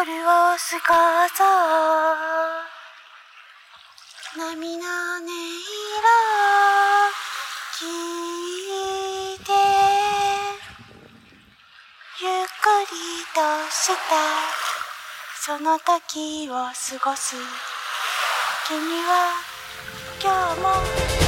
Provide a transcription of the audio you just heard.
す画像波の音色聞いてゆっくりとしたその時を過ごす。君は今日も